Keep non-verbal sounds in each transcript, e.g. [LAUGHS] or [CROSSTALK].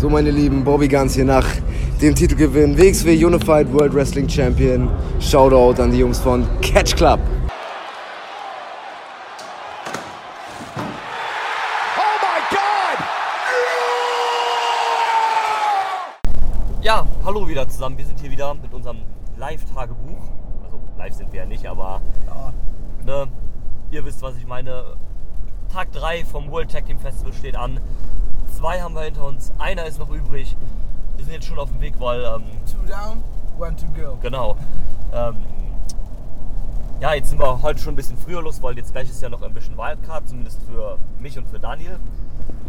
So, meine Lieben, Bobby Guns hier nach dem Titelgewinn WXW Unified World Wrestling Champion. Shoutout an die Jungs von Catch Club. Ja, hallo wieder zusammen. Wir sind hier wieder mit unserem Live-Tagebuch. Also live sind wir ja nicht, aber ne, ihr wisst, was ich meine. Tag 3 vom World Tag Team Festival steht an. Zwei haben wir hinter uns, einer ist noch übrig. Wir sind jetzt schon auf dem Weg, weil ähm, Two down, one to go. Genau. Ähm, ja, jetzt sind wir heute schon ein bisschen früher los, weil jetzt gleich ist ja noch ein bisschen Wildcard, zumindest für mich und für Daniel.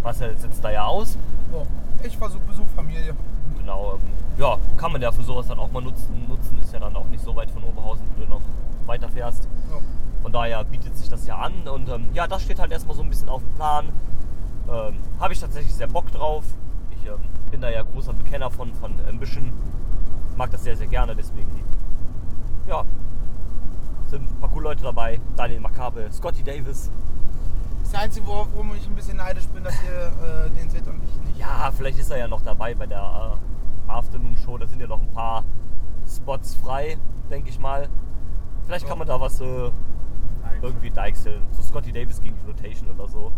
Marcel sitzt da ja aus. So, ich versuche Besuch Familie. Genau, ähm, ja, kann man ja für sowas dann auch mal nutzen. Nutzen ist ja dann auch nicht so weit von Oberhausen, wo du noch weiter fährst. So. Von daher bietet sich das ja an. Und ähm, ja, das steht halt erstmal so ein bisschen auf dem Plan. Ähm, Habe ich tatsächlich sehr Bock drauf. Ich ähm, bin da ja großer Bekenner von, von Ambition. Mag das sehr, sehr gerne, deswegen. Ja, sind ein paar coole Leute dabei. Daniel Makabe, Scotty Davis. Das Einzige, worauf worum ich ein bisschen neidisch bin, dass ihr äh, den seht und ich nicht. Ja, vielleicht ist er ja noch dabei bei der äh, Afternoon Show. Da sind ja noch ein paar Spots frei, denke ich mal. Vielleicht kann man da was äh, irgendwie deichseln. So Scotty Davis gegen die Rotation oder so.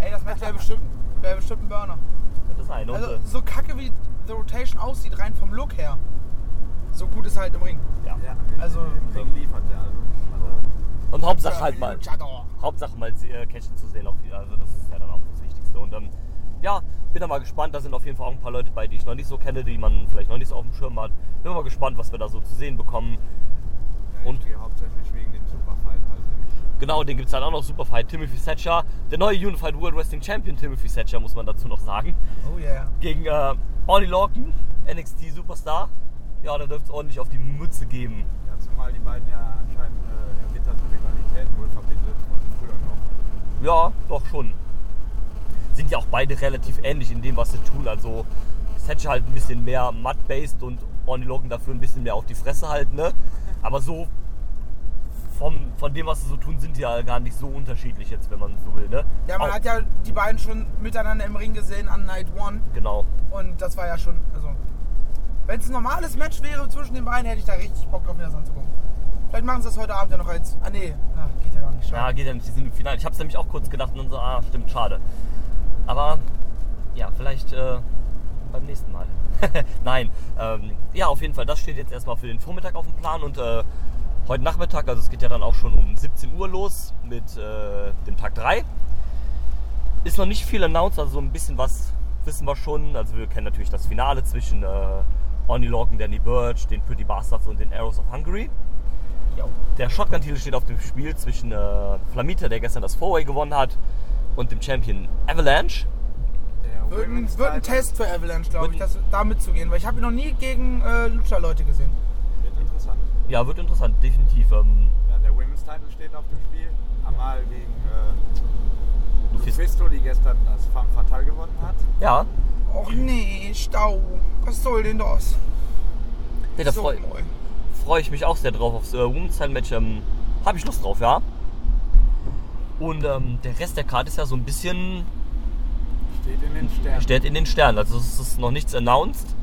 Ey, das wäre bestimmt, wär bestimmt ein Burner. Das ist eine. Also so kacke wie The Rotation aussieht, rein vom Look her. So gut ist er halt im Ring. ja. Ja, Also- im Ring liefert er also. Und Hauptsache halt mal. Hauptsache mal äh, Catchen zu sehen. Auf, also das ist ja dann auch das Wichtigste. Und ähm, ja, bin da mal gespannt. Da sind auf jeden Fall auch ein paar Leute bei, die ich noch nicht so kenne, die man vielleicht noch nicht so auf dem Schirm hat. Bin mal gespannt, was wir da so zu sehen bekommen. Ja, Und- hauptsächlich wegen dem hin. Genau, den gibt es dann auch noch Superfight. Timothy Thatcher, der neue Unified World Wrestling Champion Timothy Thatcher, muss man dazu noch sagen. Oh yeah. Gegen äh, Ollie Lorcan, NXT Superstar. Ja, da dürfte es ordentlich auf die Mütze geben. Ja, zumal die beiden ja anscheinend äh, erbitterte Rivalitäten wohl verbindet von früher noch. Ja, doch schon. Sind ja auch beide relativ ähnlich in dem, was sie tun. Also Thatcher halt ein bisschen mehr Mud-based und Orny Logan dafür ein bisschen mehr auf die Fresse halt, ne? Aber so vom, von dem, was sie so tun, sind die ja gar nicht so unterschiedlich jetzt, wenn man so will, ne? Ja, man Auch- hat ja die beiden schon miteinander im Ring gesehen an Night One. Genau. Und das war ja schon, also. Wenn es ein normales Match wäre zwischen den beiden, hätte ich da richtig Bock drauf, mir das anzugucken. Vielleicht machen sie das heute Abend ja noch als. Ah, nee, ah, geht ja gar nicht. Ja, Schade. geht ja nicht, die sind im Finale. Ich hab's nämlich auch kurz gedacht und dann so, ah, stimmt, schade. Aber ja, vielleicht äh, beim nächsten Mal. [LAUGHS] Nein, ähm, ja, auf jeden Fall, das steht jetzt erstmal für den Vormittag auf dem Plan und äh, heute Nachmittag, also es geht ja dann auch schon um 17 Uhr los mit äh, dem Tag 3. Ist noch nicht viel announced, also so ein bisschen was wissen wir schon. Also wir kennen natürlich das Finale zwischen äh, Oni Lorcan, Danny Burch, den Pretty Bastards und den Arrows of Hungary. Der Shotgun-Titel steht auf dem Spiel zwischen äh, Flamita, der gestern das Four-Way gewonnen hat, und dem Champion Avalanche. Wird ein, wird ein Test für Avalanche, glaube ich, das, da mitzugehen. Weil ich habe ihn noch nie gegen äh, Lucha-Leute gesehen. Wird interessant. Ja, wird interessant, definitiv. Ähm, Ja, der Women's Title steht auf dem Spiel. Amal gegen äh, Lufisto. Die gestern das Femme Fatale gewonnen hat. ja, Och nee, Stau. Was soll denn das? nee, da So, freue freu ich mich auch sehr drauf aufs äh, Women's Title Match. Ähm, Habe ich Lust drauf, ja. Und ähm, der Rest der Karte ist ja so ein bisschen Steht in den Sternen. steht in den Sternen. Also es ist noch nichts announced.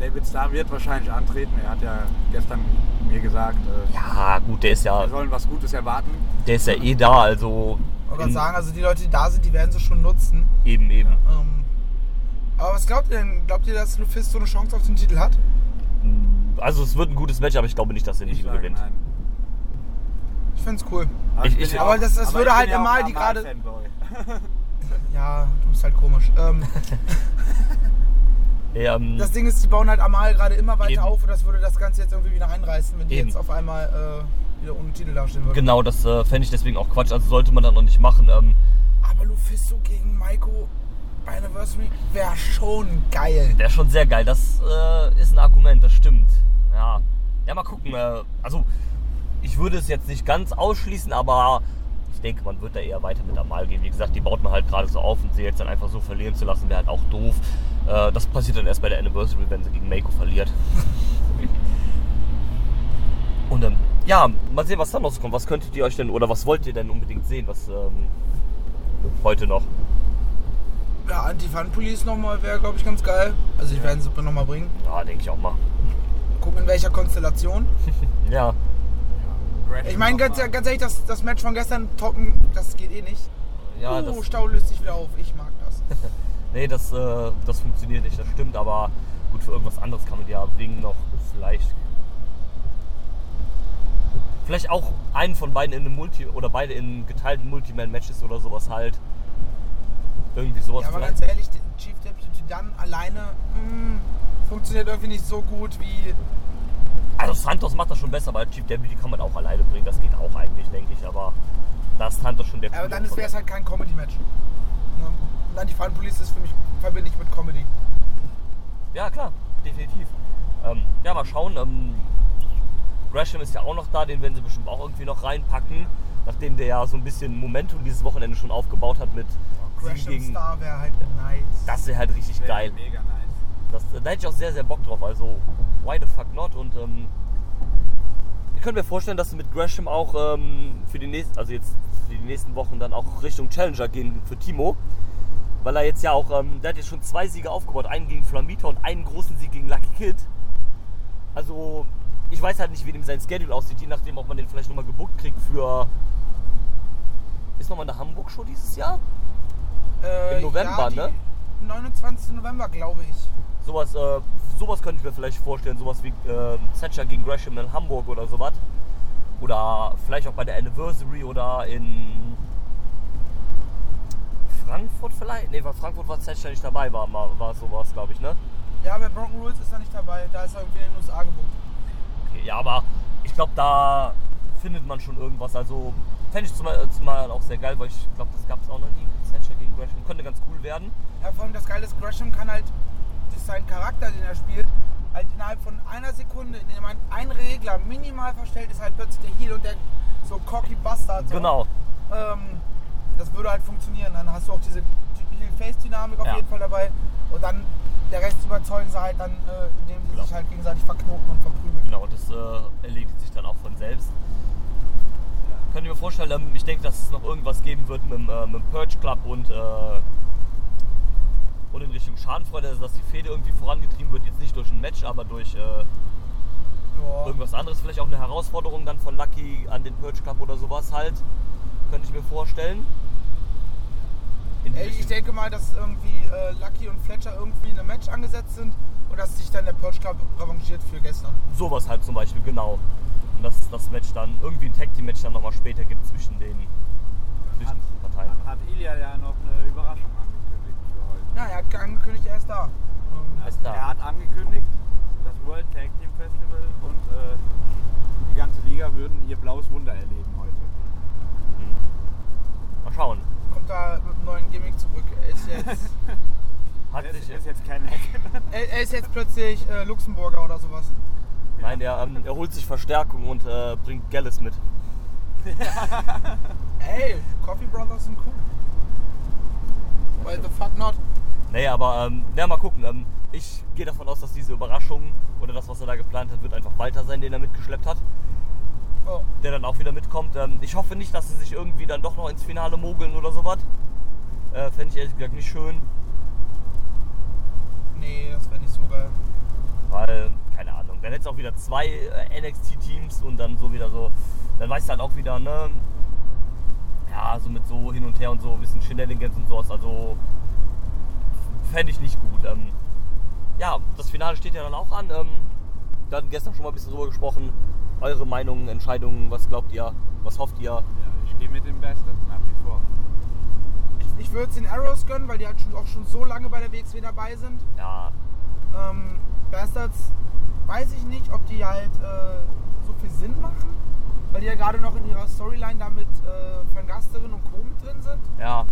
David Starr wird wahrscheinlich antreten. Er hat ja gestern mir gesagt, äh, Ja, gut, der ist ja, wir sollen was Gutes erwarten. der ist ja eh da, also Ich wollte gerade sagen, also die Leute, die da sind, die werden sie schon nutzen. eben, eben. Ähm, aber was glaubt ihr denn? Glaubt ihr, dass Lufisto eine Chance auf den Titel hat? Also es wird ein gutes Match, aber ich glaube nicht, dass er Ich nicht gewinnt. nein. Ich find's cool. Aber, Ich- ich- aber das- das aber würde ich halt ja ein die gerade-. [LAUGHS] Ja, du bist halt komisch. Ähm, [LAUGHS] Ähm, das Ding ist, die bauen halt Amal gerade immer weiter Eben. auf und das würde das Ganze jetzt irgendwie wieder einreißen, wenn die Eben. jetzt auf einmal äh, wieder ohne Titel dastehen würden. Genau, das äh, fände ich deswegen auch Quatsch. Also sollte man dann noch nicht machen. Ähm, Aber Lufisto gegen Maiko Anniversary wäre schon geil. Wäre schon sehr geil. Das äh, ist ein Argument, das stimmt. Ja, ja mal gucken. Äh, also ich würde es jetzt nicht ganz ausschließen, aber ich denke, man wird da eher weiter mit Amal gehen. Wie gesagt, die baut man halt gerade so auf und sie jetzt dann einfach so verlieren zu lassen, wäre halt auch doof. Äh, das passiert dann erst bei der Anniversary, wenn sie gegen Meiko verliert. [LAUGHS] und ähm, ja, mal sehen, was dann noch so kommt. Was könntet ihr euch denn oder was wollt ihr denn unbedingt sehen, was ähm, heute noch? Ja, Anti-Fun-Police nochmal wäre, glaube ich, ganz geil. Also ich werde sie nochmal bringen. Ja, denke ich auch mal. Gucken in welcher Konstellation. [LAUGHS] Ja, Ich meine, ganz, ganz ehrlich, das, das Match von gestern toppen, das geht eh nicht. ja, uh, das, Stau löst sich wieder auf. Ich mag das. [LAUGHS] nee, das, äh, das funktioniert nicht, das stimmt, aber gut, für irgendwas anderes kann man die ja bringen noch vielleicht. Vielleicht auch einen von beiden in einem Multi oder beide in geteilten Multiman-Matches oder sowas halt. Irgendwie sowas Ja, aber vielleicht. ganz ehrlich, Chief Deputy dann alleine mh, funktioniert irgendwie nicht so gut wie. Also Santos macht das schon besser, weil Chief Deputy kann man auch alleine bringen, das geht auch eigentlich, denke ich, aber da ist Santos schon der Aber dann wäre es halt kein Comedy-Match. Ne? Und Anti-Fun-Police ist für mich verbinde ich mit Comedy. Ja, klar, definitiv. Ähm, ja, mal schauen. Ähm, Gresham ist ja auch noch da, den werden sie bestimmt auch irgendwie noch reinpacken, nachdem der ja so ein bisschen Momentum dieses Wochenende schon aufgebaut hat mit Siegen Gresham gegen. Star wäre halt nice. Das wäre halt richtig Wäre geil. Mega nice. Das, da hätte ich auch sehr, sehr Bock drauf. Also, why the fuck not? Und ähm, ich könnte mir vorstellen, dass sie mit Gresham auch ähm, für die nächsten, also jetzt für die nächsten Wochen dann auch Richtung Challenger gehen für Timo. Weil er jetzt ja auch, ähm, der hat jetzt schon zwei Siege aufgebaut. Einen gegen Flamita und einen großen Sieg gegen Lucky Kid. Also, ich weiß halt nicht, wie dem sein Schedule aussieht, je nachdem, ob man den vielleicht nochmal gebuckt kriegt für. Ist nochmal eine Hamburg-Show dieses Jahr? Äh, Im November, ja, ne? die 29. November, glaube ich. Sowas, äh, sowas könnte ich mir vielleicht vorstellen, sowas wie äh, Thatcher gegen Gresham in Hamburg oder sowas. Oder vielleicht auch bei der Anniversary oder in Frankfurt vielleicht? Ne, weil Frankfurt war Thatcher nicht dabei, war, war, sowas, glaube ich, ne? Ja, bei Broken Rules ist er nicht dabei. Da ist er irgendwie in den USA gebucht. Okay, ja, aber ich glaube, da findet man schon irgendwas. Also fände ich zumal, zumal auch sehr geil, weil ich glaube, das gab es auch noch nie. Thatcher gegen Gresham könnte ganz cool werden. Ja, vor allem das Geile ist, Gresham kann halt durch seinen Charakter, den er spielt, halt innerhalb von einer Sekunde, in dem ein, ein Regler minimal verstellt ist, halt plötzlich der Heel und der so cocky Bastard. So. Genau. Ähm, das würde halt funktionieren. Dann hast du auch diese Heel-Face-Dynamik auf Ja. jeden Fall dabei. Und dann der Rest überzeugen sie halt dann, äh, indem sie Genau. sich halt gegenseitig verknoten und verprügeln. Genau, das äh, erledigt sich dann auch von selbst. Könnt ihr mir vorstellen, ähm, ich denke, dass es noch irgendwas geben wird mit, dem, äh, mit dem Purge Club und, äh, und in Richtung Schadenfreude, also dass die Fehde irgendwie vorangetrieben wird. Jetzt nicht durch ein Match, aber durch äh, Ja. irgendwas anderes. Vielleicht auch eine Herausforderung dann von Lucky an den Purge Club oder sowas halt. Könnte ich mir vorstellen. Ey, ich denke mal, dass irgendwie äh, Lucky und Fletcher irgendwie in einem Match angesetzt sind und dass sich dann der Purge Club revanchiert für gestern. sowas halt zum Beispiel, genau. Und dass das Match dann irgendwie ein Tag Team Match dann nochmal später gibt zwischen den, zwischen Hat, den Parteien. hat Ilya ja noch eine Überraschung angekündigt für heute. Ja, er hat angekündigt, er ist da. Ähm, Ist da. Er hat angekündigt, das World Tag Team Festival und äh, die ganze Liga würden ihr blaues Wunder erleben. Mal schauen. kommt da mit einem neuen Gimmick zurück. Er ist jetzt, [LAUGHS] Hat Das sich, ist jetzt kein Hack. er, er ist jetzt plötzlich äh, Luxemburger oder sowas. nein, er, ähm, er holt sich Verstärkung und äh, bringt Gallus mit. [LAUGHS] Ey, Coffee Brothers sind cool. Why the fuck not? Nee, aber ähm, ja, mal gucken. Ähm, ich gehe davon aus, dass diese Überraschung oder das, was er da geplant hat, wird einfach Walter sein, den er mitgeschleppt hat, Oh, der dann auch wieder mitkommt. Ähm, ich hoffe nicht, dass sie sich irgendwie dann doch noch ins Finale mogeln oder sowas. Äh, Fände ich ehrlich gesagt nicht schön, nee, das wäre nicht so geil. weil, keine Ahnung, dann hättest du auch wieder zwei äh, NXT-Teams und dann so wieder so, dann weißt du halt auch wieder, ne, ja, so mit so hin und her und so, ein bisschen Shenanigans und sowas, also fände ich nicht gut. Ähm, ja, das Finale steht ja dann auch an. Ähm, wir hatten gestern schon mal ein bisschen drüber gesprochen. Eure Meinungen, Entscheidungen, was glaubt ihr, was hofft ihr? Ja, ich gehe mit den Bastards nach wie vor. Ich, ich würde es den Arrows gönnen, weil die halt schon, auch schon so lange bei der WXW dabei sind. Ja, Ähm, Bastards weiß ich nicht, ob die halt äh, so viel Sinn machen, weil die ja gerade noch in ihrer Storyline da mit äh, Van Gasterin und Co. mit drin sind. ja,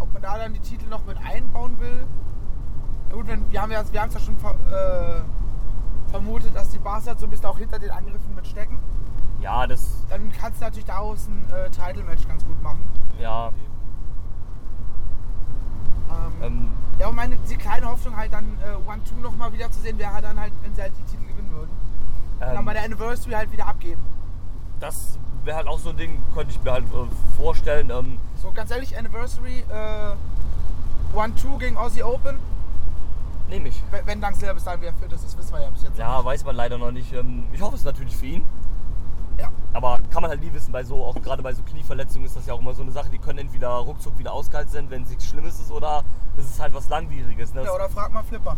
Ob man da dann die Titel noch mit einbauen will. Na gut, wenn, wir haben ja wir haben es ja schon ver, äh, vermutet, dass die Bastards so ein bisschen auch hinter den Angriffen mit stecken. ja, das, Dann kannst du natürlich daraus ein äh, Title-Match ganz gut machen. ja, Ähm, ähm, ja, und meine die kleine Hoffnung halt dann äh, One-Two nochmal wieder zu sehen, wäre halt dann halt, wenn sie halt die Titel gewinnen würden. Und dann ähm, bei der Anniversary halt wieder abgeben. das wäre halt auch so ein Ding, könnte ich mir halt äh, vorstellen. Ähm, So ganz ehrlich, Anniversary, äh, One-Two gegen Aussie Open. Nehme ich. Wenn- Wenn Danksleder bis dahin wieder fit ist, das wissen wir ja bis jetzt. Ja, weiß man leider noch nicht. Ähm, Ich hoffe es natürlich für ihn. Ja. Aber kann man halt nie wissen, bei so, auch gerade bei so Knieverletzungen ist das ja auch immer so eine Sache, die können entweder ruckzuck wieder ausgehalten sein, wenn es nichts Schlimmes ist, oder es ist halt was Langwieriges. Ne? Ja, oder frag mal Flipper.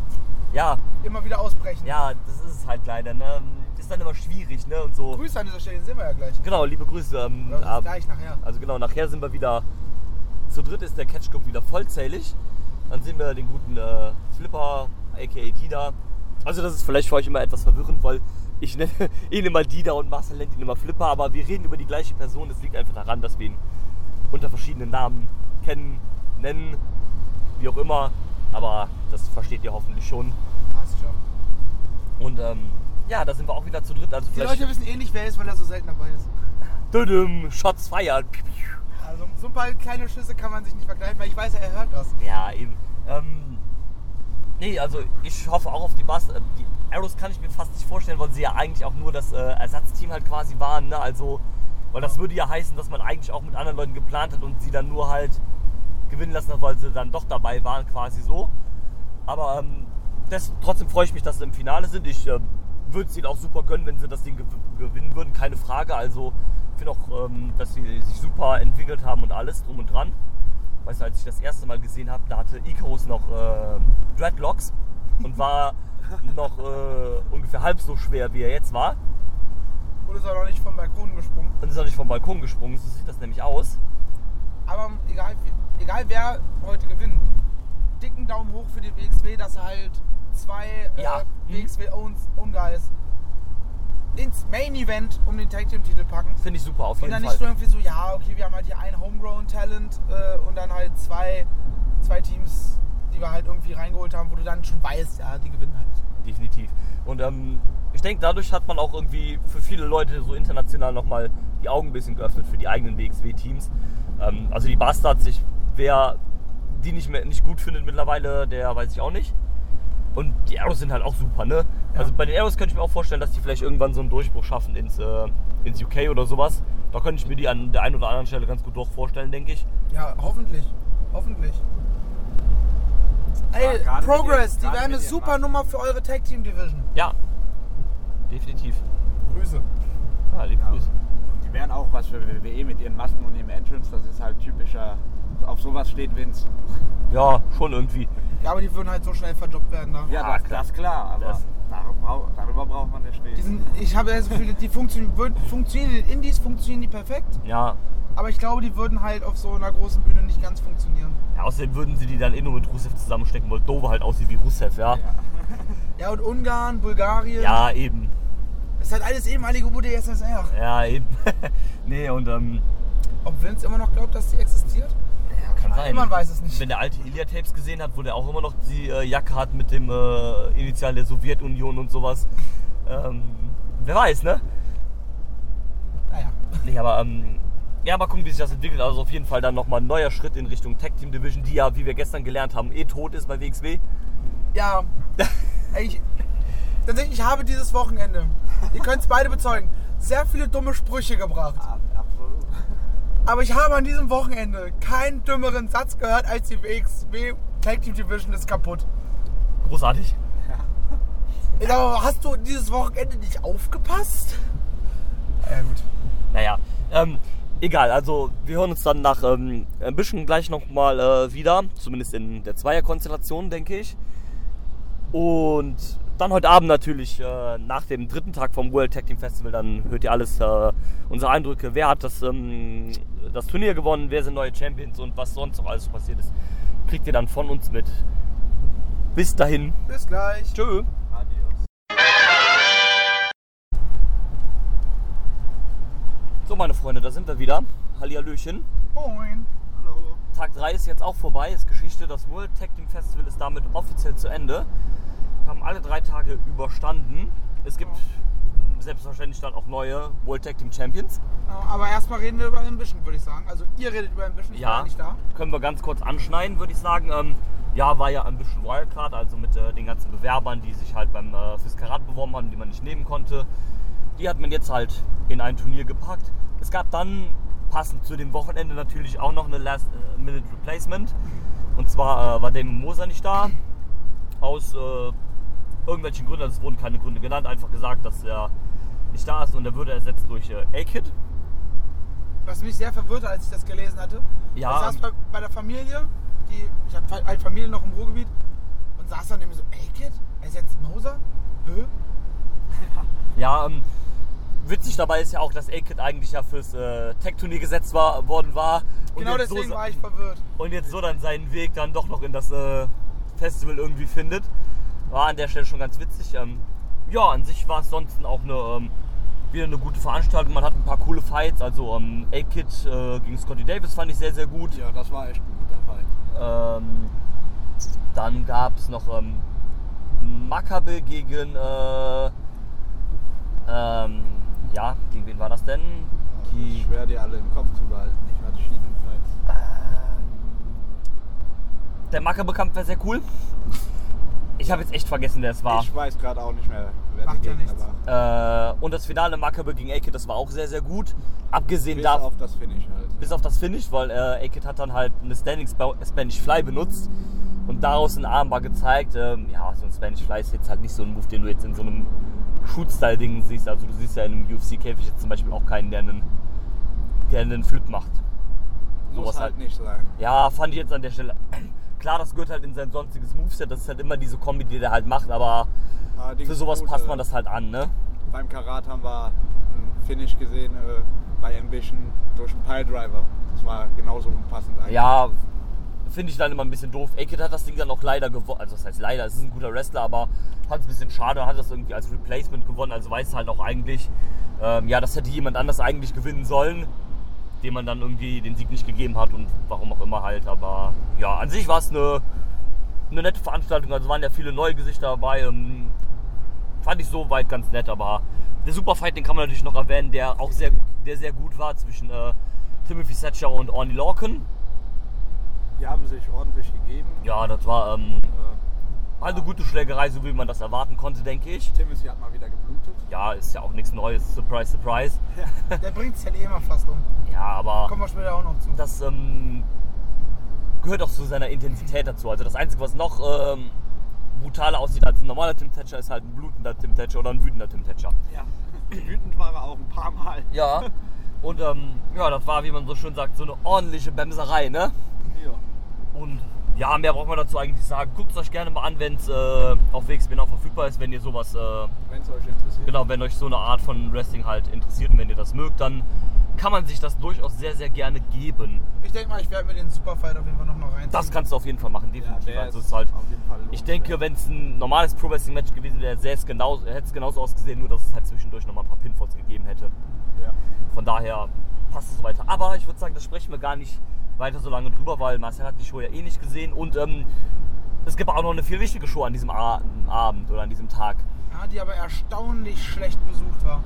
ja, Immer wieder ausbrechen. ja, das ist es halt leider. Ne? Ist dann immer schwierig, ne? Und so. Grüße an dieser Stelle, den sehen wir ja gleich. Genau, liebe Grüße. Ähm, ab- gleich nachher. Also genau, nachher sind wir wieder. Zu dritt ist der Catch Club wieder vollzählig. Dann sehen wir den guten äh, Flipper, aka Dida. Also das ist vielleicht für euch immer etwas verwirrend, weil ich [LAUGHS] nenne ihn immer Dida und Marcel nennt ihn immer Flipper, aber wir reden über die gleiche Person. Das liegt einfach daran, dass wir ihn unter verschiedenen Namen kennen, nennen, wie auch immer. Aber das versteht ihr hoffentlich schon. Passt schon. Und ähm, ja, da sind wir auch wieder zu dritt. Also Die vielleicht Leute wissen eh nicht, wer ist, weil er so selten dabei ist. Dödüm, Shots feiern. Also so ein paar kleine Schüsse kann man sich nicht vergleichen, weil ich weiß, er hört das. Ja, eben. Ähm, nee, also ich hoffe auch auf die Bass. äh, Die Arrows kann ich mir fast nicht vorstellen, weil sie ja eigentlich auch nur das äh, Ersatzteam halt quasi waren. Ne? Also, weil das würde ja heißen, dass man eigentlich auch mit anderen Leuten geplant hat und sie dann nur halt gewinnen lassen hat, weil sie dann doch dabei waren, quasi so. Aber ähm, das, trotzdem freue ich mich, dass sie im Finale sind. Ich äh, würde es ihnen auch super gönnen, wenn sie das Ding gew gewinnen würden, keine Frage. Also finde auch, ähm, dass sie sich super entwickelt haben und alles drum und dran. Weißt du, als ich das erste Mal gesehen habe, da hatte Icarus noch äh, Dreadlocks und war [LAUGHS] noch äh, ungefähr halb so schwer, wie er jetzt war. Und ist auch noch nicht vom Balkon gesprungen. Und ist auch nicht vom Balkon gesprungen, so sieht das nämlich aus. Aber egal, egal wer heute gewinnt, dicken Daumen hoch für die WXW, dass er halt zwei Ja. äh, WXW Owns Own Guys ins Main Event um den Tag Team Titel packen. Finde ich super, auf Und jeden dann Fall. nicht nur irgendwie so, ja, okay, wir haben halt hier ein Homegrown Talent äh, und dann halt zwei, zwei Teams, die wir halt irgendwie reingeholt haben, wo du dann schon weißt, ja, die gewinnen halt. Definitiv. Und ähm, ich denke, dadurch hat man auch irgendwie für viele Leute so international nochmal die Augen ein bisschen geöffnet für die eigenen WXW-Teams. Ähm, also die Bastards, ich, wer die nicht, mehr, nicht gut findet mittlerweile, der weiß ich auch nicht. Und die Arrows sind halt auch super, ne? Ja. Also bei den Arrows könnte ich mir auch vorstellen, dass die vielleicht irgendwann so einen Durchbruch schaffen ins, äh, ins UK oder sowas. Da könnte ich mir die an der einen oder anderen Stelle ganz gut doch vorstellen, denke ich. Ja, hoffentlich. Hoffentlich. Ey, mit Progress, ihren- die wären eine super Marken. Nummer für eure Tag Team Division. Ja, definitiv. Grüße. Ja, liebe Ja. Grüße. Die wären auch was für WWE mit ihren Masken und ihrem Entrance. Das ist halt typischer. Auf sowas steht Vince. Ja, schon irgendwie. Ja, aber die würden halt so schnell verdoppt werden da. Ja, Ah, das, klar. das klar, aber Das- darüber, brau- darüber braucht man nicht Die reden. sind, ich habe das Gefühl, die funktionieren, würden- funktionieren in den Indies, funktionieren die perfekt. Ja, Aber ich glaube, die würden halt auf so einer großen Bühne nicht ganz funktionieren. Ja, außerdem würden sie die dann eh nur mit Rusev zusammenstecken, weil Dover halt aussieht wie Rusev, ja. Ja. [LAUGHS] Ja, und Ungarn, Bulgarien. Ja, eben. Das ist halt alles ehemalige UdSSR. Ja, eben. [LAUGHS] nee, und ähm, Ob Vince immer noch glaubt, dass die existiert? Kann sein. Man weiß es nicht. Wenn der alte Ilia-Tapes gesehen hat, wo der auch immer noch die äh, Jacke hat mit dem äh, Initial der Sowjetunion und sowas. Ähm, wer weiß, ne? Naja. Nee, aber ähm, ja, mal gucken, wie sich das entwickelt. Also auf jeden Fall dann nochmal ein neuer Schritt in Richtung Tag Team Division, die ja, wie wir gestern gelernt haben, eh tot ist bei WXW. Ja. [LAUGHS] Ich, tatsächlich, ich habe dieses Wochenende, ihr könnt es beide bezeugen, sehr viele dumme Sprüche gebracht. Aber ich habe an diesem Wochenende keinen dümmeren Satz gehört als die WXW Tag Team Division ist kaputt. Großartig. Sag mal, hast du dieses Wochenende nicht aufgepasst? Ja gut. Naja, ähm, egal. Also wir hören uns dann nach ähm, ein bisschen gleich nochmal äh, wieder. Zumindest in der Zweierkonstellation, denke ich. Und dann heute Abend natürlich äh, nach dem dritten Tag vom World Tag Team Festival, dann hört ihr alles äh, unsere Eindrücke. Wer hat das, ähm, das Turnier gewonnen, wer sind neue Champions und was sonst noch alles passiert ist, kriegt ihr dann von uns mit. Bis dahin. Bis gleich. Tschö. Adios. So meine Freunde, da sind wir wieder. Hallihallöchen. Moin. Hallo. Tag 3 ist jetzt auch vorbei, ist Geschichte. Das World Tag Team Festival ist damit offiziell zu Ende. Haben alle drei Tage überstanden. Es gibt selbstverständlich dann auch neue World Tag Team Champions. Ja, Aber erstmal reden wir über Ambition, würde ich sagen. Also ihr redet über Ambition, ich war Ja, ja nicht da. können wir ganz kurz anschneiden, würde ich sagen. Ähm, ja, war ja ein bisschen Wildcard, also mit äh, den ganzen Bewerbern, die sich halt beim äh, fürs Karat beworben haben, die man nicht nehmen konnte. Die hat man jetzt halt in ein Turnier gepackt. Es gab dann passend zu dem Wochenende natürlich auch noch eine Last-Minute-Replacement. Und zwar äh, war Damon Moser nicht da. Aus äh, irgendwelchen Gründen, es wurden keine Gründe genannt, einfach gesagt, dass er nicht da ist und er würde ersetzt durch äh, A-Kid. Was mich sehr verwirrte, als ich das gelesen hatte. Ja, Ich saß ähm, bei, bei der Familie, die, ich habe halt Familie noch im Ruhrgebiet und saß dann immer so, ey Kid, ersetzt Moser? Hö? [LAUGHS] [LAUGHS] Ja, ähm, witzig dabei ist ja auch, dass A-Kid eigentlich ja fürs äh, Tech-Turnier gesetzt war, worden war. Und Genau jetzt deswegen so, war ich verwirrt. und jetzt so dann seinen Weg dann doch noch in das äh, Festival irgendwie findet. War an der Stelle schon ganz witzig. Ähm, ja, an sich war es sonst auch eine, ähm, wieder eine gute Veranstaltung. Man hat ein paar coole Fights. Also ähm, A-Kid äh, gegen Scotty Davis fand ich sehr, sehr gut. Ja, das war echt ein guter Fight. Ähm, dann gab es noch ähm, Makabe gegen, äh, ähm, ja, gegen wen war das denn? Es Die, ist schwer, die alle im Kopf zu behalten. Ich war verschiedenen Fights. der Makabe-Kampf war sehr cool. Ich habe jetzt echt vergessen, wer es war. Ich weiß gerade auch nicht mehr, wer Macht der ja Gegner nichts. war. Äh, und das Finale Makabe gegen A-Kid, das war auch sehr, sehr gut. Abgesehen Bis davon, auf das Finish halt. bis auf das Finish, weil äh, A-Kid hat dann halt eine Standing Sp- Spanish Fly benutzt und daraus ein Armbar gezeigt. Ähm, ja, so ein Spanish Fly ist jetzt halt nicht so ein Move, den du jetzt in so einem Shoot-Style-Ding siehst. Also du siehst ja in einem UFC-Käfig jetzt zum Beispiel auch keinen, der einen, der einen Flip macht. Muss sowas halt halt. nicht sein. Ja, fand ich jetzt an der Stelle. Klar, das gehört halt in sein sonstiges Moveset. Das ist halt immer diese Kombi, die der halt macht, aber Allerdings für sowas gut, passt äh, man das halt an, ne? Beim Karat haben wir einen Finish gesehen äh, bei Ambition durch einen Piledriver. Das war genauso unpassend eigentlich. Ja, finde ich dann immer ein bisschen doof. Aked hat das Ding dann auch leider gewonnen. Also, das heißt leider, es ist ein guter Wrestler, aber fand es ein bisschen schade, hat das irgendwie als Replacement gewonnen. Also, weiß halt auch eigentlich, ähm, ja, das hätte jemand anders eigentlich gewinnen sollen, dem man dann irgendwie den Sieg nicht gegeben hat und warum auch immer halt. Aber ja, an sich war es eine, eine nette Veranstaltung. Also, waren ja viele neue Gesichter dabei. Ähm, fand ich soweit ganz nett, aber der Superfight, den kann man natürlich noch erwähnen, der auch sehr, der sehr gut war zwischen äh, Timothy Thatcher und Orny Lorcan. Die haben sich ordentlich gegeben. Ja, das war ähm, Äh, eine gute Schlägerei, so wie man das erwarten konnte, denke ich. Timothy hat mal wieder geblutet. Ja, ist ja auch nichts Neues. Surprise, surprise. [LAUGHS] Der bringt es halt eh immer fast um. Ja, aber Kommen wir später auch noch zu. das ähm, gehört auch zu seiner Intensität dazu. Also das Einzige, was noch ähm, brutaler aussieht als ein normaler Tim Thatcher, ist halt ein blutender Tim Thatcher oder ein wütender Tim Thatcher. Ja. [LAUGHS] Wütend war er auch ein paar Mal. Ja. Und ähm, ja, das war, wie man so schön sagt, so eine ordentliche Bämserei, ne? Ja. Und ja, mehr braucht man dazu eigentlich sagen. Guckt es euch gerne mal an, wenn es äh, auf WXB noch verfügbar ist, wenn ihr sowas, äh, Wenn es euch interessiert. genau, wenn euch so eine Art von Wrestling halt interessiert und wenn ihr das mögt, dann kann man sich das durchaus sehr, sehr gerne geben. Ich denke mal, ich werde mir den Superfight auf jeden Fall nochmal reinziehen. Das kannst du auf jeden Fall machen, Ja, definitiv. der also ist halt, auf jeden Fall ich denke, wenn es ein normales Pro Wrestling Match gewesen wäre, sähe es genauso, hätte es genauso ausgesehen, nur dass es halt zwischendurch nochmal ein paar Pinfalls gegeben hätte. Ja. Von daher passt es so weiter. Aber ich würde sagen, das sprechen wir gar nicht weiter so lange drüber, weil Marcel hat die Show ja eh nicht gesehen und ähm, es gibt auch noch eine viel wichtige Show an diesem A Abend oder an diesem Tag. Ja, die aber erstaunlich schlecht besucht war.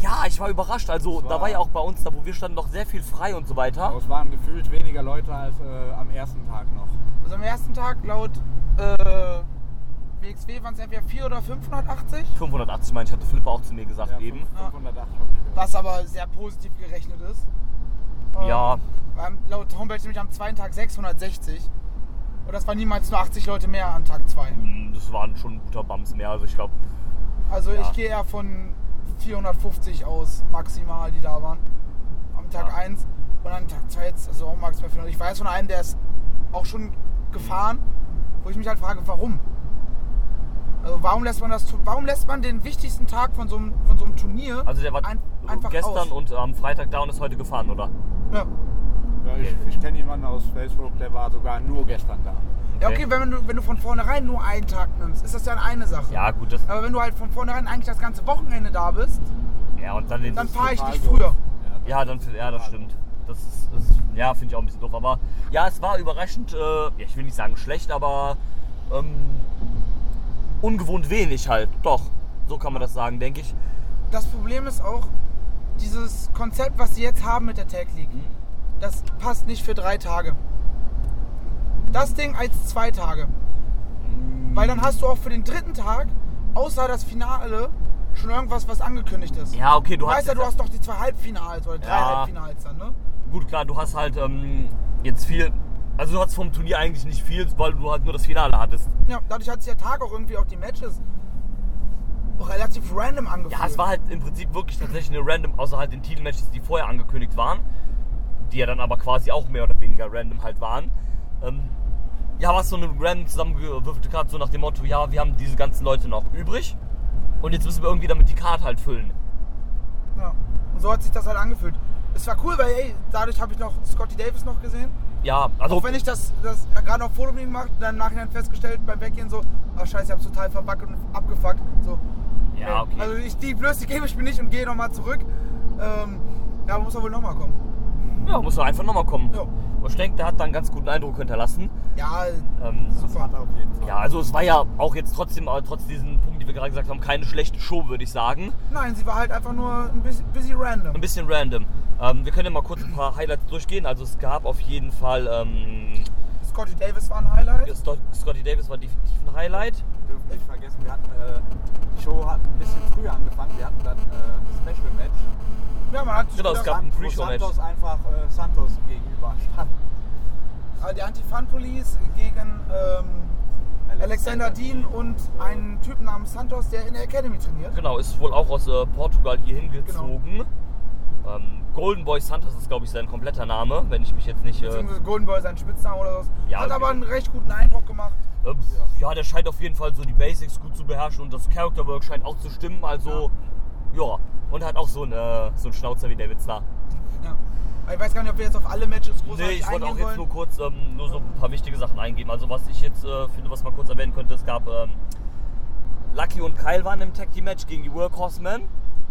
Ja, ich war überrascht. Also Es da war- war ja auch bei uns, da wo wir standen, noch sehr viel frei und so weiter. Aber es waren gefühlt weniger Leute als äh, am ersten Tag noch. Also am ersten Tag laut äh, WXW waren es entweder 4 oder 580, 580 meine ich, hatte Philipp auch zu mir gesagt Ja, eben. fünf- 508 hab ich gehört. was aber sehr positiv gerechnet ist. Ähm, Ja. wir laut Homepage nämlich am zweiten Tag 660. Und das waren niemals nur 80 Leute mehr an Tag 2. Hm, Das waren schon ein guter Bums mehr. Also ich glaube, Also Ja. ich gehe eher von 450 aus maximal, die da waren. Am Tag Ja. 1. Und an Tag 2 jetzt, also auch maximal 400. Ich weiß von einem, der ist auch schon gefahren, wo ich mich halt frage, warum? Also warum lässt man das warum lässt man den wichtigsten Tag von so einem, von so einem Turnier also der war ein, einfach gestern aus? und am Freitag da und ist heute gefahren, oder? Ja. Ja, ich ich kenne jemanden aus Facebook, der war sogar nur gestern da. Ja, okay, wenn du, wenn du von vornherein nur einen Tag nimmst, ist das ja eine Sache. Ja, gut, das. Aber wenn du halt von vornherein eigentlich das ganze Wochenende da bist, Ja, und dann dann fahre ich nicht früher. Ja, dann, ja, das stimmt. Das ist, das ist ja, finde ich auch ein bisschen doof. Aber ja, es war überraschend, äh, ja, ich will nicht sagen schlecht, aber ähm, ungewohnt wenig halt. Doch, so kann man das sagen, denke ich. Das Problem ist auch, dieses Konzept, was sie jetzt haben mit der Tag League, das passt nicht für drei Tage. Das Ding als zwei Tage. Weil dann hast du auch für den dritten Tag, außer das Finale, schon irgendwas, was angekündigt ist. Ja, okay, du Du hast. weißt ja, du hast doch die zwei Halbfinals oder drei Ja. Halbfinals dann, ne? Gut, klar, du hast halt ähm, jetzt viel. Also du hattest vom Turnier eigentlich nicht viel, weil du halt nur das Finale hattest. Ja, dadurch hat sich der Tag auch irgendwie auch die Matches relativ random angefühlt. Ja, es war halt im Prinzip wirklich tatsächlich eine random, außer halt den Titelmatches, die vorher angekündigt waren, die ja dann aber quasi auch mehr oder weniger random halt waren. Ähm, ja, was so eine random zusammengewürfelte Karte, so nach dem Motto, ja, wir haben diese ganzen Leute noch übrig und jetzt müssen wir irgendwie damit die Karte halt füllen. Ja. Und so hat sich das halt angefühlt. Es war cool, weil ey, dadurch habe ich noch Scotty Davis noch gesehen. Ja, also Auch wenn ich das, das gerade auf Foto mit ihm gemacht und dann im Nachhinein festgestellt beim Weggehen so, ach scheiße, ich hab's total verbackt und abgefuckt. So, ja, ey, okay. Also ich, die Blöße gebe ich mir nicht und gehe nochmal zurück. Ähm, ja, aber muss er wohl nochmal kommen. ja, muss er einfach nochmal kommen. Ja. Und ich denke, der hat da einen ganz guten Eindruck hinterlassen. Ja, Ähm, Das hat er auf jeden Fall. ja, also es war ja auch jetzt trotzdem, äh, trotz diesen Punkten, die wir gerade gesagt haben, keine schlechte Show, würde ich sagen. nein, sie war halt einfach nur ein bisschen, bisschen random. Ein bisschen random. Ähm, wir können ja mal kurz ein paar Highlights durchgehen. Also es gab auf jeden Fall, ähm, Scotty Davis war ein Highlight. Scotty Davis war definitiv ein Highlight. Wir dürfen nicht vergessen, wir hatten, äh, die Show hat ein bisschen früher angefangen. Wir hatten dann äh, ein Special Match. Ja, man hat sich Genau, es gab ein Pre-Show-Match. Santos einfach äh, Santos gegenüber stand. äh, [LAUGHS] die Anti-Fun-Police gegen ähm, Alexander Dean und einen Typen namens Santos, der in der Academy trainiert. Genau, ist wohl auch aus äh, Portugal hier hingezogen. Ähm, Golden Boy Santos ist, glaube ich, sein kompletter Name, wenn ich mich jetzt nicht. Äh, Beziehungsweise Golden Boy sein Spitzname oder so. Ja, Hat aber einen recht guten Eindruck gemacht. äh, ja, der scheint auf jeden Fall so die Basics gut zu beherrschen und das Character Work scheint auch zu stimmen. Also, ja. Und hat auch so einen, äh, so einen Schnauzer wie David Starr. Ja. Ich weiß gar nicht, ob wir jetzt auf alle Matches großartig Nee, ich wollte auch jetzt nur wollen. kurz ähm, nur so ein paar wichtige Sachen eingeben. Also was ich jetzt äh, finde, was man kurz erwähnen könnte, es gab ähm, Lucky und Kyle waren im Tag Team Match gegen die Workhorsemen,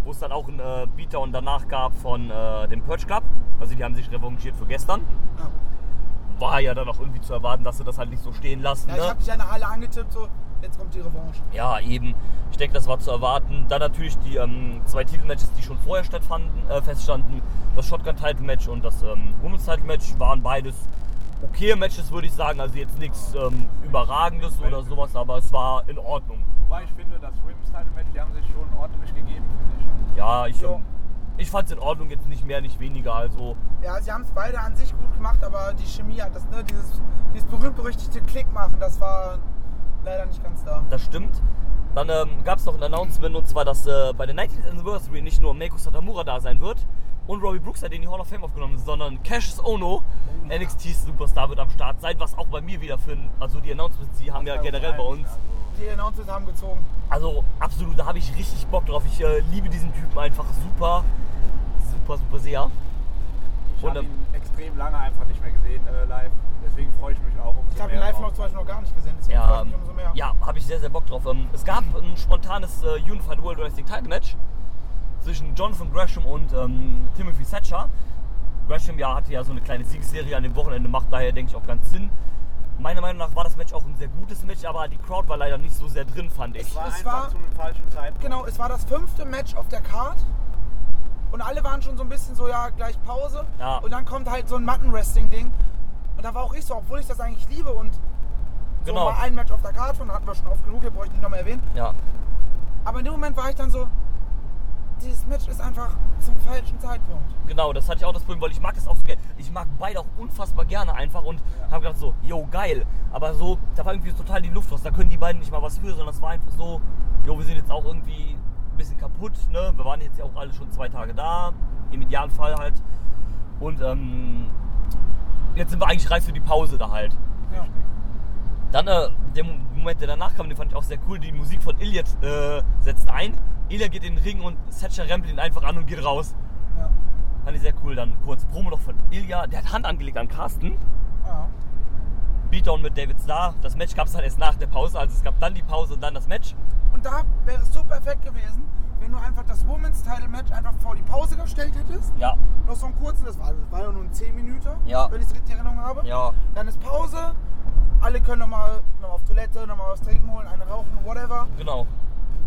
wo es dann auch einen äh, Beatdown danach gab von äh, dem Purge Club. Also die haben sich revanchiert für gestern. Ja. War ja dann auch irgendwie zu erwarten, dass sie das halt nicht so stehen lassen. Ja, ich ne? habe dich eine Halle angetippt, so, jetzt kommt die Revanche. Ja, eben. Ich denke, das war zu erwarten. Dann natürlich die ähm, zwei Titelmatches, die schon vorher stattfanden, äh, feststanden. Das Shotgun-Title-Match und das ähm, Women's-Title-Match waren beides okay Matches, würde ich sagen. Also jetzt nichts ähm, Überragendes oder sowas, aber es war in Ordnung. Wobei ich finde, das Women's Title Match, die haben sich schon ordentlich gegeben, finde ich. Ja, ich, ähm, ich fand es in Ordnung, jetzt nicht mehr, nicht weniger. Also Ja, sie haben es beide an sich gut gemacht, aber die Chemie hat das, ne, dieses, dieses berühmt-berüchtigte Klick machen, das war leider nicht ganz da. das stimmt. Dann ähm, gab es noch ein Announcement und zwar, dass äh, bei der 90th Anniversary nicht nur Meiko Satamura da sein wird und Robbie Brooks hat in die Hall of Fame aufgenommen, sondern Cassius Ono, NXT Superstar, wird am Start sein, was auch bei mir wieder für ein, also die Announcements, die haben ja generell bei uns. Also, Die Announcements haben gezogen. Also absolut, da habe ich richtig Bock drauf. Ich äh, liebe diesen Typen einfach super, super, super sehr. ich Und, ähm, ihn extrem lange einfach nicht mehr gesehen äh, live. Deswegen freue ich mich auch umso Ich habe ihn live noch zum Beispiel noch gar nicht gesehen, deswegen freue Ja, ich mich umso mehr. ja habe ich sehr, sehr Bock drauf. Ähm, es gab ein spontanes äh, Unified World Wrestling Title Match zwischen Jonathan Gresham und ähm, Timothy Thatcher. Gresham ja, hatte ja so eine kleine Siegesserie an dem Wochenende, macht daher, denke ich, auch ganz Sinn. Meiner Meinung nach war das Match auch ein sehr gutes Match, aber die Crowd war leider nicht so sehr drin, fand ich. Es war Es einfach war- zu einem falschen Zeitpunkt. Genau, es war das fünfte Match auf der Card. Und alle waren schon so ein bisschen so, ja, gleich Pause. Ja. Und dann kommt halt so ein Matten-Wrestling-Ding. Und da war auch ich so, obwohl ich das eigentlich liebe und so Genau. war ein Match auf der Card von, hatten wir schon oft genug, hier brauche ich nicht nochmal erwähnen. Ja, Aber in dem Moment war ich dann so, dieses Match ist einfach zum falschen Zeitpunkt. genau, das hatte ich auch das Problem, weil ich mag das auch so gerne. Ich mag beide auch unfassbar gerne einfach und habe gedacht so, yo, geil. Aber so, da war irgendwie total die Luft raus. Da können die beiden nicht mal was für, sondern es war einfach so, jo, wir sind jetzt auch irgendwie bisschen kaputt. Ne? Wir waren jetzt ja auch alle schon zwei Tage da, im Idealfall halt. Und ähm, jetzt sind wir eigentlich reif für die Pause da halt. Ja. Dann äh, der Mo- Moment, der danach kam, den fand ich auch sehr cool. Die Musik von Iliad äh, setzt ein. Iliad geht in den Ring und Thatcher rempelt ihn einfach an und geht raus. Ja. Fand ich sehr cool. Dann kurz Promo noch von Ilya. Der hat Hand angelegt an Carsten. ja. Beatdown mit David Starr. Das Match gab es dann erst nach der Pause. Also es gab dann die Pause und dann das Match. Und da wäre es so perfekt gewesen, wenn du einfach das Women's Title Match einfach vor die Pause gestellt hättest. Ja. Noch so einen kurzen, das war, das war ja nur ein 10 Minuten, Ja. wenn ich es richtig in Erinnerung habe. Ja. Dann ist Pause, alle können nochmal noch mal auf Toilette, nochmal was trinken holen, eine rauchen, whatever. Genau.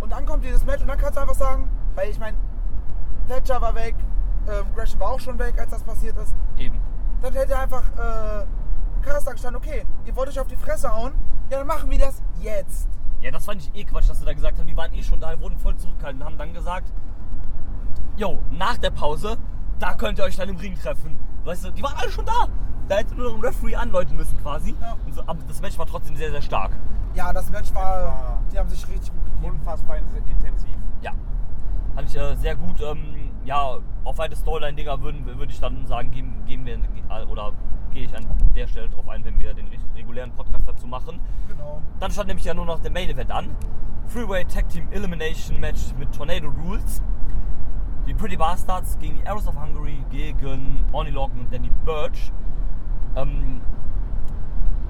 Und dann kommt dieses Match und dann kannst du einfach sagen, weil ich meine, Thatcher war weg, ähm, Gresham war auch schon weg, als das passiert ist. Eben. Dann hätte einfach äh, Gestanden, okay, ihr wollt euch auf die Fresse hauen, ja dann machen wir das jetzt. Ja, das fand ich eh Quatsch, dass sie da gesagt haben. Die waren eh schon da, wurden voll zurückgehalten. Haben dann gesagt, jo, nach der Pause, da könnt ihr euch dann im Ring treffen. Weißt du, die waren alle schon da. Da hätte nur noch ein Referee anläuten müssen quasi. Ja. Und so, aber das Match war trotzdem sehr, sehr stark. Ja, das Match war, die haben sich richtig gut gegeben. Unfassbar intensiv. Ja. Fand ich äh, sehr gut. Ähm, ja, auf weite Storyline-Dinger würden würde ich dann sagen, geben, geben wir oder gehe ich an der Stelle drauf ein, wenn wir den regulären Podcast dazu machen. Genau. Dann stand nämlich ja nur noch der Main Event an. Freeway Tag Team Elimination Match mit Tornado Rules. Die Pretty Bastards gegen die Arrows of Hungary gegen Orny Lorcan und Danny Birch. Ähm,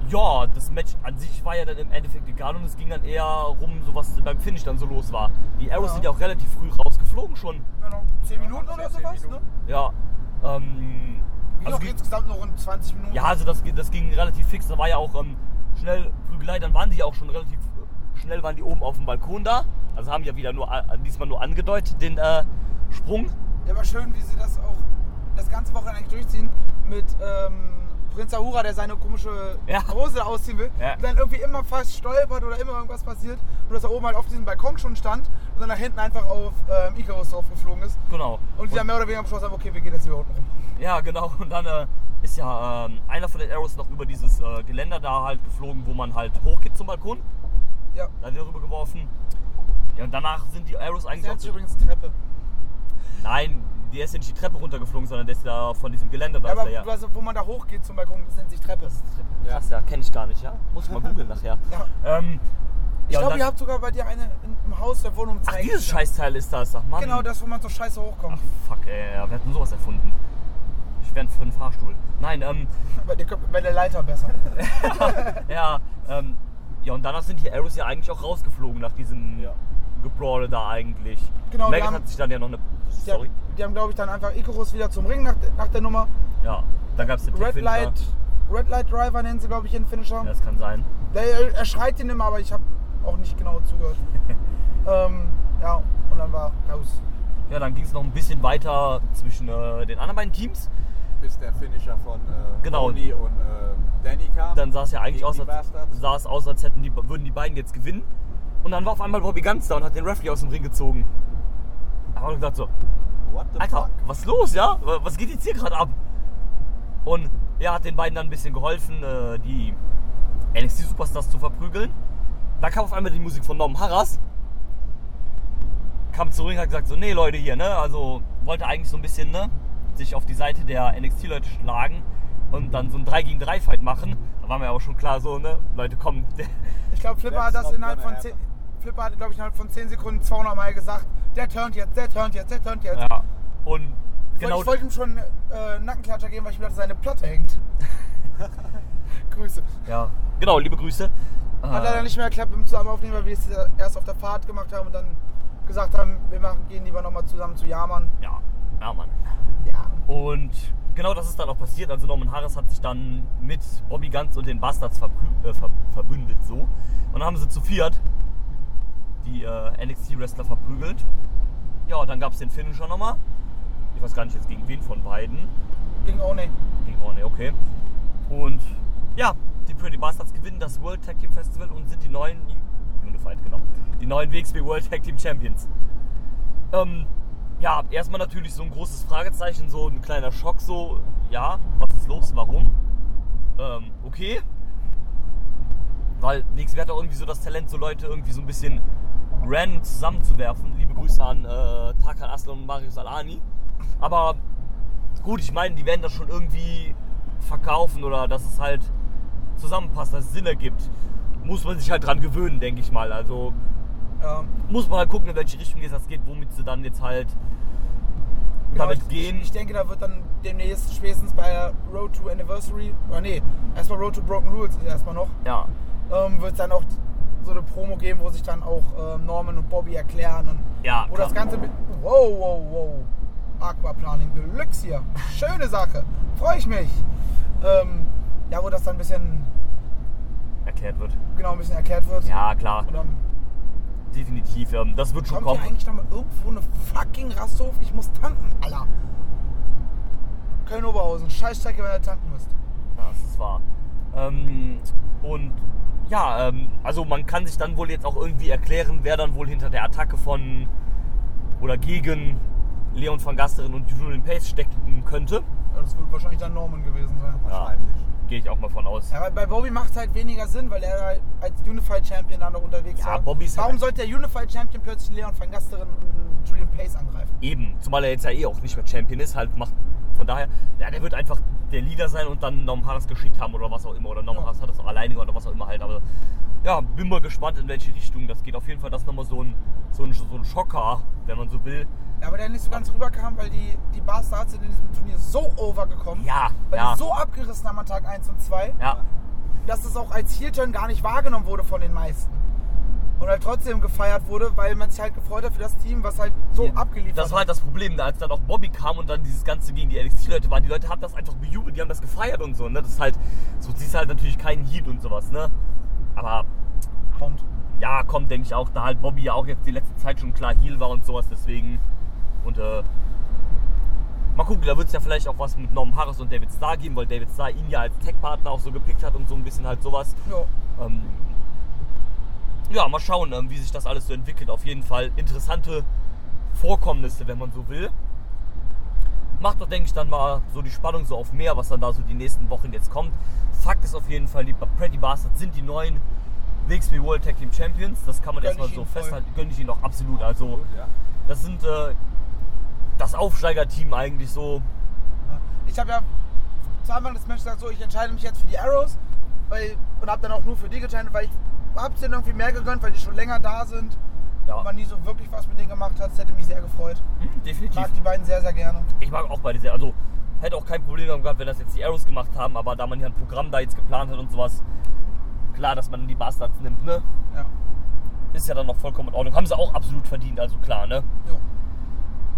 ja, das Match an sich war ja dann im Endeffekt egal und es ging dann eher rum, so was beim Finish dann so los war. Die Arrows Ja. sind ja auch relativ früh rausgeflogen schon. Genau. 10 Minuten oder sowas, ne? Ja. Ähm, Wie also noch ging- insgesamt noch in 20 Minuten. ja, also das, das ging relativ fix. Da war ja auch ähm, schnell Prügelei. Dann waren die ja auch schon relativ äh, schnell waren die oben auf dem Balkon da. Also haben ja wieder nur äh, diesmal nur angedeutet den äh, Sprung. Ja, aber schön, wie sie das auch das ganze Wochenende eigentlich durchziehen mit ähm, Prinz Ahura, der seine komische Ja. Hose ausziehen will. Ja. Und dann irgendwie immer fast stolpert oder immer irgendwas passiert. Und dass er oben halt auf diesem Balkon schon stand und dann nach hinten einfach auf ähm, Icarus drauf geflogen ist. Genau. Und die dann mehr oder weniger beschlossen haben, okay, wir gehen jetzt hier unten rum. Ja, genau. Und dann äh, ist ja ähm, einer von den Arrows noch über dieses äh, Geländer da halt geflogen, wo man halt hochgeht zum Balkon. Ja. Da hat er rüber geworfen. Ja, und danach sind die Arrows Das eigentlich nennt sich übrigens Treppe. Nein, der ist ja nicht die Treppe runtergeflogen, sondern der ist ja von diesem Geländer da. Ja, ist aber er ja. du weißt, wo man da hochgeht zum Balkon, das nennt sich Treppe. Krass, ja, kenne ich gar nicht, ja? Muss ich mal googeln nachher. Ja. Ähm, Ich ja, glaube, ihr habt sogar bei dir eine in, im Haus der Wohnung Ach, zeigen. dieses Scheißteil ist das, ach Mann. Genau, das, wo man so scheiße hochkommt. Ach, fuck, ey, wer hat denn sowas erfunden? Ich wäre für einen Fahrstuhl. Nein, ähm, Bei dir kommt bei der Leiter besser. [LAUGHS] ja, ähm, ja, und danach sind die Arrows ja eigentlich auch rausgeflogen nach diesem Ja. Gebrawle da eigentlich. Genau, die haben- hat sich dann ja noch eine. Die Sorry. die haben glaube ich, dann einfach Icarus wieder zum Ring nach, nach der Nummer. Ja, dann gab es den Red. Light, Red Light Driver nennen sie, glaube ich, ihren Finisher. Ja, das kann sein. Der, er schreit ihn immer, aber ich habe auch nicht genau zugehört. [LAUGHS] ähm, ja, und dann war raus. Ja, dann ging es noch ein bisschen weiter zwischen äh, den anderen beiden Teams. Bis der Finisher von äh, Genau. Tony und äh, Danny kam. Dann sah es ja eigentlich aus, als, sah es aus, als hätten die, würden die beiden jetzt gewinnen. Und dann war auf einmal Bobby Ganz da und hat den Referee aus dem Ring gezogen. Da haben wir gesagt so, What the Alter, fuck? was ist los, ja? Was geht jetzt hier gerade ab? Und er hat den beiden dann ein bisschen geholfen, äh, die NXT Superstars zu verprügeln. Dann kam auf einmal die Musik von Norman Harras. Kam zurück und hat gesagt so, nee Leute hier, ne? Also wollte eigentlich so ein bisschen, ne? Sich auf die Seite der NXT-Leute schlagen und dann so ein 3 gegen 3 Fight machen. Da war mir aber schon klar so, ne? Leute, komm. [LAUGHS] Ich glaube, Flipper hat das innerhalb von 10, happen. Flipper hat, glaube ich, innerhalb von 10 Sekunden 200 Mal gesagt, der turnt jetzt, der turnt jetzt, der turnt jetzt. Ja. Und genau. Ich wollte ihm schon äh, Nackenklatscher geben, weil ich mir dachte, seine Platte hängt. [LAUGHS] Grüße. Ja, genau, liebe Grüße. Hat leider nicht mehr geklappt mit dem zusammen aufnehmen, weil wir es erst auf der Fahrt gemacht haben und dann gesagt haben, wir machen, gehen lieber nochmal zusammen zu Jaman. Ja, ja, Mann. Ja. Und genau das ist dann auch passiert. Also Norman Harris hat sich dann mit Bobby Guns und den Bastards äh, ver verbündet so. Und dann haben sie zu viert die äh, NXT-Wrestler verprügelt. Ja, dann gab es den Finisher nochmal. Ich weiß gar nicht jetzt gegen wen von beiden. Gegen One. Gegen Orne, okay. Und ja, die Pretty Bastards gewinnen das World Tag Team Festival und sind die neuen Unified, genau. Die neuen WXW World Tag Team Champions. Ähm, ja, erstmal natürlich so ein großes Fragezeichen, so ein kleiner Schock, so, ja, was ist los, warum? Ähm, okay. Weil WXW hat auch irgendwie so das Talent, so Leute irgendwie so ein bisschen random zusammenzuwerfen. Liebe Grüße an äh, Tarkan Aslan und Marius Alani. Aber gut, ich meine, die werden das schon irgendwie verkaufen oder dass es halt zusammenpasst, dass es Sinn ergibt. Muss man sich halt dran gewöhnen, denke ich mal. Also Ja. muss man halt gucken, in welche Richtung es das geht, womit sie dann jetzt halt Genau, damit ich, gehen. Ich, ich denke, da wird dann demnächst spätestens bei Road to Anniversary, oder nee, erstmal Road to Broken Rules ist erstmal noch, ja, ähm, wird es dann auch so eine Promo geben, wo sich dann auch ähm, Norman und Bobby erklären und Ja, wo das Ganze mit wow, wow, wow, Aquaplaning Deluxe hier, schöne Sache, freue ich mich. Ähm, ja, wo das dann ein bisschen, erklärt wird. genau, ein bisschen erklärt wird. Ja, klar, Und dann definitiv. Ähm, das wird schon kommt kommen. hier eigentlich noch mal irgendwo eine fucking Rasthof? Ich muss tanken, Alter. Köln-Oberhausen, Scheißstrecke, wenn ihr tanken müsst. Ja, das ist wahr. Ähm, und ja, ähm, also man kann sich dann wohl jetzt auch irgendwie erklären, wer dann wohl hinter der Attacke von oder gegen Leon van Gasteren und Julian Pace stecken könnte. Ja, das wird wahrscheinlich dann Norman gewesen sein. Wahrscheinlich. Gehe ich auch mal von aus. Ja, weil bei Bobby macht es halt weniger Sinn, weil er halt als Unified Champion da noch unterwegs Ja, war. Bobby ist Warum halt- sollte der Unified Champion plötzlich Leon van Gasteren und Julian Pace angreifen? Eben, zumal er jetzt ja eh auch nicht mehr Champion ist, halt macht von daher, ja, der wird einfach der Leader sein und dann Norm Harris geschickt haben oder was auch immer. Oder Norm Ja. Harris hat das auch alleine oder was auch immer halt. Aber ja, bin mal gespannt, in welche Richtung das geht. Auf jeden Fall, das nochmal so ein, so, ein, so ein Schocker, wenn man so will. Ja, aber der nicht so ganz rüberkam, weil die, die Bastards sind in diesem Turnier so overgekommen, Ja, weil ja. die so abgerissen haben an Tag 1 und 2, Ja, dass es auch als Heel-Turn gar nicht wahrgenommen wurde von den meisten. Und halt trotzdem gefeiert wurde, weil man sich halt gefreut hat für das Team, was halt so abgeliefert das war halt das Problem, als dann auch Bobby kam und dann dieses Ganze gegen die NXT-Leute waren. Die Leute haben das einfach bejubelt, die haben das gefeiert und so. Ne? Das ist halt, so siehst halt natürlich keinen Heat und sowas. Ne? Aber Kommt. ja, kommt, denke ich auch, da halt Bobby ja auch jetzt die letzte Zeit schon klar Heal war und sowas, deswegen. Und äh, mal gucken, da wird es ja vielleicht auch was mit Norman Harris und David Starr geben, weil David Starr ihn ja als Tech-Partner auch so gepickt hat und so ein bisschen halt sowas. Ja. Ähm, ja, mal schauen, ähm, wie sich das alles so entwickelt. Auf jeden Fall interessante Vorkommnisse, wenn man so will. Macht doch, denke ich, dann mal so die Spannung so auf mehr, was dann da so die nächsten Wochen jetzt kommt. Fakt ist auf jeden Fall, die Pretty Bastards sind die neuen WXW World Tag Team Champions. Das kann man erstmal so festhalten. Gönne ich ihnen auch absolut. Also, Gut, ja. das sind äh, das Aufsteigerteam eigentlich so. Ich habe ja zu Anfang des Matches gesagt, so, ich entscheide mich jetzt für die Arrows weil, und habe dann auch nur für die getraint, weil ich hab's denen irgendwie mehr gegönnt, weil die schon länger da sind Ja, und man nie so wirklich was mit denen gemacht hat. Das hätte mich sehr gefreut. hm, Ich definitiv. mag die beiden sehr, sehr gerne. Ich mag auch beide sehr. Also hätte auch kein Problem gehabt, wenn das jetzt die Arrows gemacht haben, aber da man ja ein Programm da jetzt geplant hat und sowas, klar, dass man die Bastards nimmt, ne? Ja. Ist ja dann noch vollkommen in Ordnung. Haben sie auch absolut verdient, also klar, ne? Jo.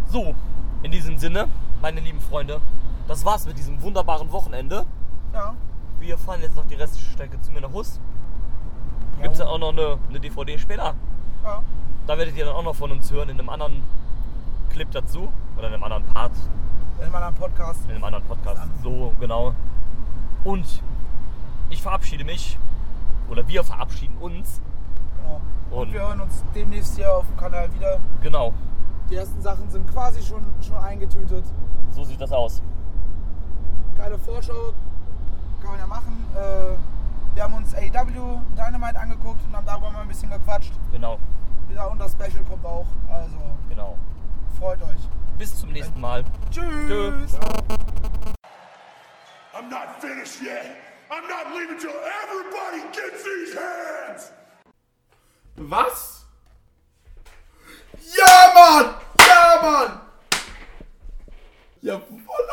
So, in diesem Sinne, meine lieben Freunde, das war's mit diesem wunderbaren Wochenende. Ja. Wir fahren jetzt noch die restliche Strecke zu mir nach Hus. Gibt's dann auch noch eine, eine DVD später. Ja. Da werdet ihr dann auch noch von uns hören in einem anderen Clip dazu. Oder in einem anderen Part. In meinem Podcast. in einem anderen Podcast. So, genau. Und ich verabschiede mich, oder wir verabschieden uns. Genau. Und, Und- wir hören uns demnächst hier auf dem Kanal wieder. Genau, Die ersten Sachen sind quasi schon, schon eingetütet. so sieht das aus. Geile Vorschau kann man ja machen. Äh, wir haben uns AEW Dynamite angeguckt und haben darüber mal ein bisschen gequatscht. Genau, Wieder und das Special kommt auch. Also genau. freut euch. Bis zum nächsten Mal. Tschüss. I'm not finished yet. I'm not leaving till everybody gets these hands. Was? Ja, Mann! Ja, Mann! Ja, voll